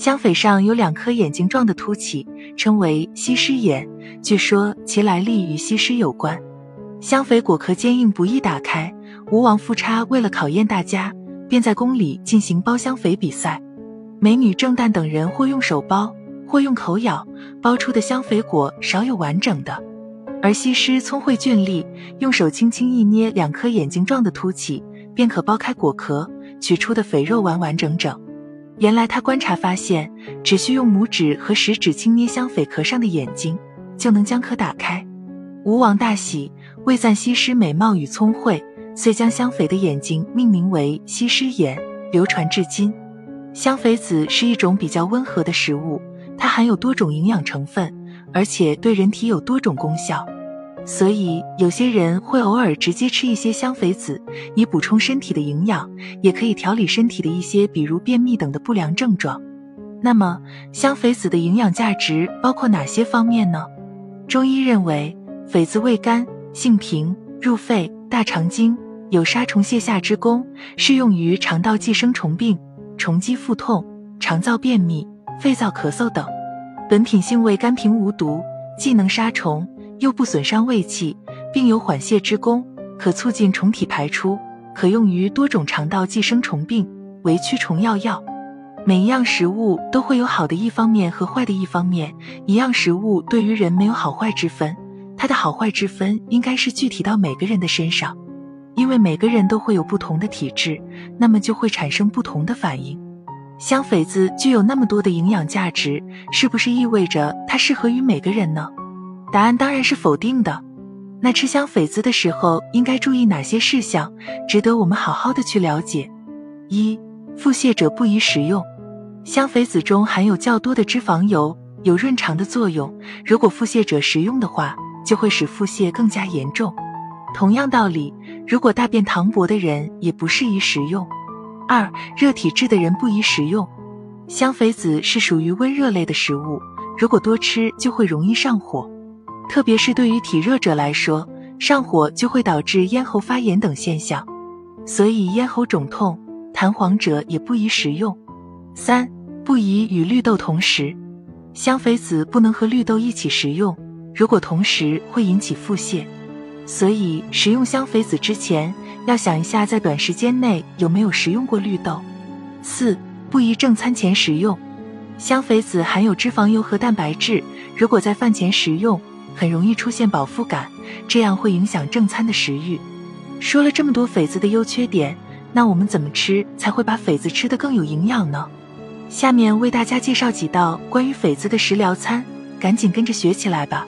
香榧上有两颗眼睛状的凸起，称为西施眼，据说其来历与西施有关。香榧果壳坚硬，不易打开。吴王夫差为了考验大家，便在宫里进行剥香榧比赛。美女郑旦等人或用手剥，或用口咬，剥出的香榧果少有完整的。而西施聪慧俊丽，用手轻轻一捏两颗眼睛状的凸起，便可剥开果壳，取出的肥肉完完整整。原来他观察发现，只需用拇指和食指轻捏香榧壳上的眼睛，就能将壳打开。吴王大喜，为赞西施美貌与聪慧，遂将香榧的眼睛命名为西施眼，流传至今。香榧子是一种比较温和的食物，它含有多种营养成分。而且对人体有多种功效，所以有些人会偶尔直接吃一些香榧子，以补充身体的营养，也可以调理身体的一些比如便秘等的不良症状。那么香榧子的营养价值包括哪些方面呢？中医认为，榧子味甘，性平，入肺、大肠经，有杀虫泻下之功，适用于肠道寄生虫病、虫积腹痛、肠燥便秘、肺燥咳嗽等。本品性味甘平无毒，既能杀虫，又不损伤胃气，并有缓泻之功，可促进虫体排出，可用于多种肠道寄生虫病，为驱虫药药。每一样食物都会有好的一方面和坏的一方面，一样食物对于人没有好坏之分，它的好坏之分应该是具体到每个人的身上，因为每个人都会有不同的体质，那么就会产生不同的反应。香榧子具有那么多的营养价值，是不是意味着它适合于每个人呢？答案当然是否定的。那吃香榧子的时候应该注意哪些事项，值得我们好好的去了解？一、腹泻者不宜食用。香榧子中含有较多的脂肪油，有润肠的作用。如果腹泻者食用的话，就会使腹泻更加严重。同样道理，如果大便溏薄的人也不适宜食用。二热体质的人不宜食用，香榧子是属于温热类的食物，如果多吃就会容易上火，特别是对于体热者来说，上火就会导致咽喉发炎等现象，所以咽喉肿痛、痰黄者也不宜食用。三不宜与绿豆同食，香榧子不能和绿豆一起食用，如果同时会引起腹泻，所以食用香榧子之前。要想一下，在短时间内有没有食用过绿豆。四不宜正餐前食用，香榧子含有脂肪油和蛋白质，如果在饭前食用，很容易出现饱腹感，这样会影响正餐的食欲。说了这么多榧子的优缺点，那我们怎么吃才会把榧子吃得更有营养呢？下面为大家介绍几道关于榧子的食疗餐，赶紧跟着学起来吧。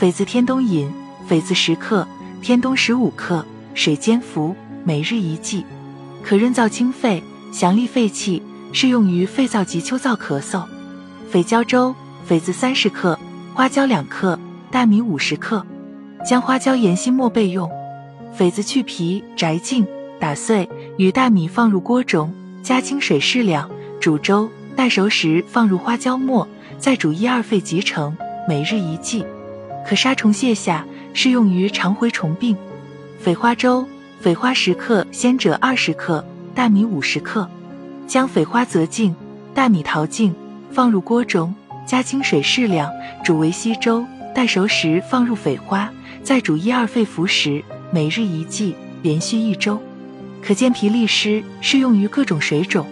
榧子天冬饮：榧子十克，天冬十五克。水煎服，每日一剂，可润燥清肺、降利肺气，适用于肺燥及秋燥咳嗽。榧胶粥：榧子三十克，花椒两克，大米五十克，将花椒研析末备用。榧子去皮摘净，打碎，与大米放入锅中，加清水适量，煮粥。待熟时放入花椒末，再煮一二沸即成。每日一剂，可杀虫泻下，适用于肠蛔虫病。榧花粥：榧花十克，鲜者二十克，大米五十克。将榧花择净，大米淘净，放入锅中，加清水适量，煮为稀粥。待熟时放入榧花，再煮一二沸服食。每日一剂，连续一周，可健脾利湿，适用于各种水肿。